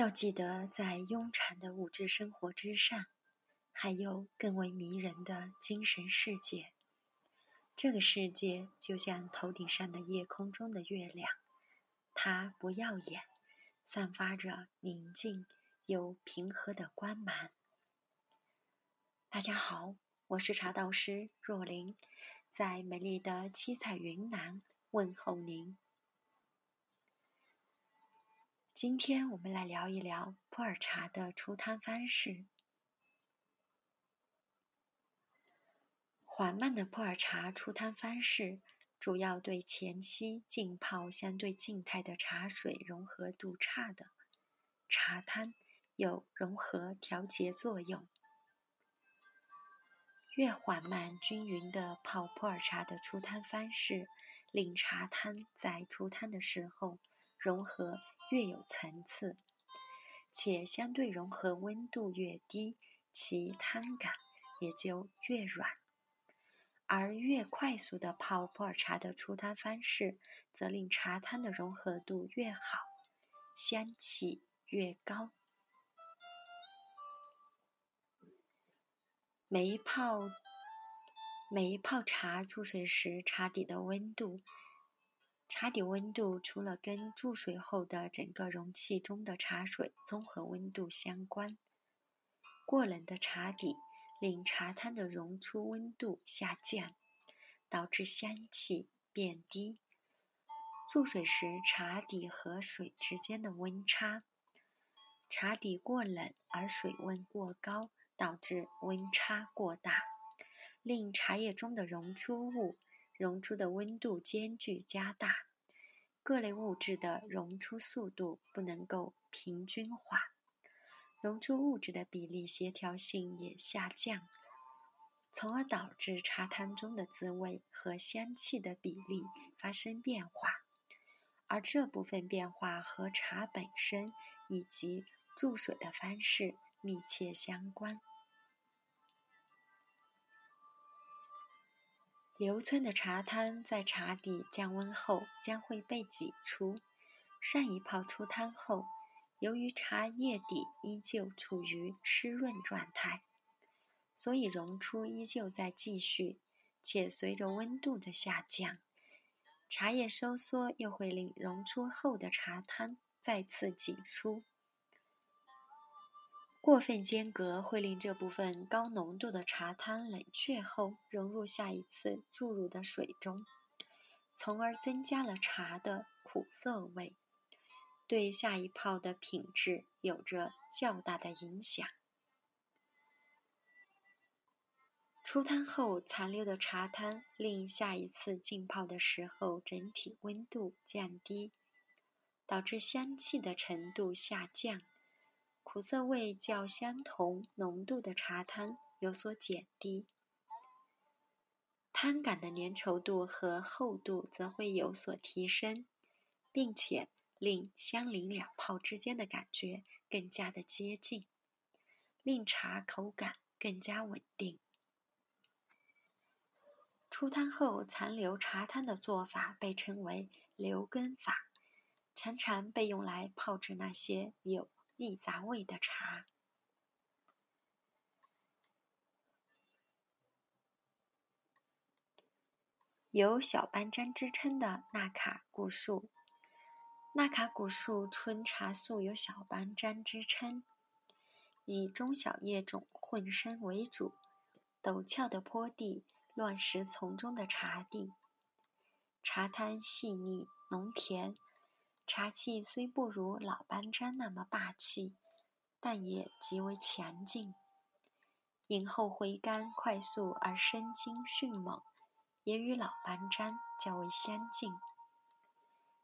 要记得，在庸常的物质生活之上，还有更为迷人的精神世界。这个世界就像头顶上的夜空中的月亮，它不耀眼，散发着宁静又平和的光芒。大家好，我是茶道师若琳，在美丽的七彩云南问候您。今天我们来聊一聊普洱茶的出汤方式。缓慢的普洱茶出汤方式，主要对前期浸泡相对静态的茶水融合度差的茶汤有融合调节作用。越缓慢均匀的泡普洱茶的出汤方式，令茶汤在出汤的时候融合。越有层次，且相对融合温度越低，其汤感也就越软；而越快速的泡普洱茶的出汤方式，则令茶汤的融合度越好，香气越高。每一泡每一泡茶注水时，茶底的温度。茶底温度除了跟注水后的整个容器中的茶水综合温度相关，过冷的茶底令茶汤的溶出温度下降，导致香气变低。注水时茶底和水之间的温差，茶底过冷而水温过高，导致温差过大，令茶叶中的溶出物。溶出的温度间距加大，各类物质的溶出速度不能够平均化，溶出物质的比例协调性也下降，从而导致茶汤中的滋味和香气的比例发生变化，而这部分变化和茶本身以及注水的方式密切相关。流村的茶汤在茶底降温后将会被挤出。上一泡出汤后，由于茶叶底依旧处于湿润状态，所以溶出依旧在继续，且随着温度的下降，茶叶收缩又会令溶出后的茶汤再次挤出。过分间隔会令这部分高浓度的茶汤冷却后融入下一次注入的水中，从而增加了茶的苦涩味，对下一泡的品质有着较大的影响。出汤后残留的茶汤令下一次浸泡的时候整体温度降低，导致香气的程度下降。苦涩味较相同浓度的茶汤有所减低，汤感的粘稠度和厚度则会有所提升，并且令相邻两泡之间的感觉更加的接近，令茶口感更加稳定。出汤后残留茶汤的做法被称为留根法，常常被用来泡制那些有。地杂味的茶，有小班章之称的纳卡古树。纳卡古树春茶素有小班章之称，以中小叶种混生为主，陡峭的坡地、乱石丛中的茶地，茶汤细腻浓甜。茶气虽不如老班章那么霸气，但也极为强劲。饮后回甘快速而生津迅猛，也与老班章较为相近。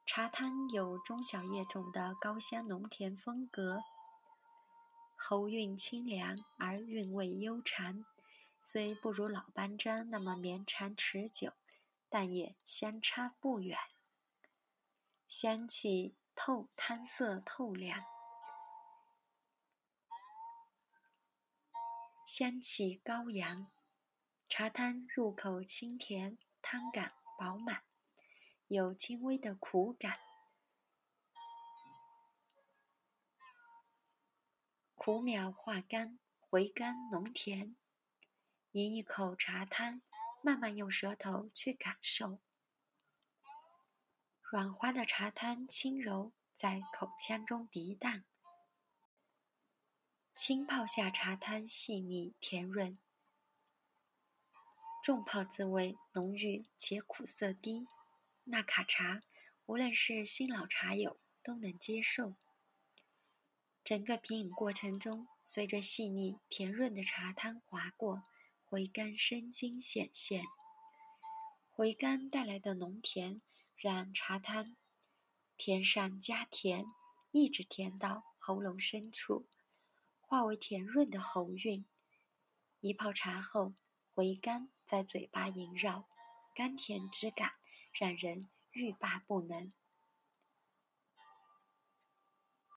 茶汤有中小叶种的高香浓甜风格，喉韵清凉而韵味悠长，虽不如老班章那么绵长持久，但也相差不远。香气透，汤色透亮，香气高扬，茶汤入口清甜，汤感饱满，有轻微的苦感。苦苗化甘，回甘浓甜。饮一口茶汤，慢慢用舌头去感受。软滑的茶汤，轻柔在口腔中涤荡。轻泡下茶汤，细腻甜润；重泡滋味浓郁且苦涩低。纳卡茶，无论是新老茶友都能接受。整个品饮过程中，随着细腻甜润的茶汤划过，回甘生津显现。回甘带来的浓甜，让茶汤甜上加甜，一直甜到喉咙深处，化为甜润的喉韵。一泡茶后，回甘在嘴巴萦绕，甘甜之感让人欲罢不能。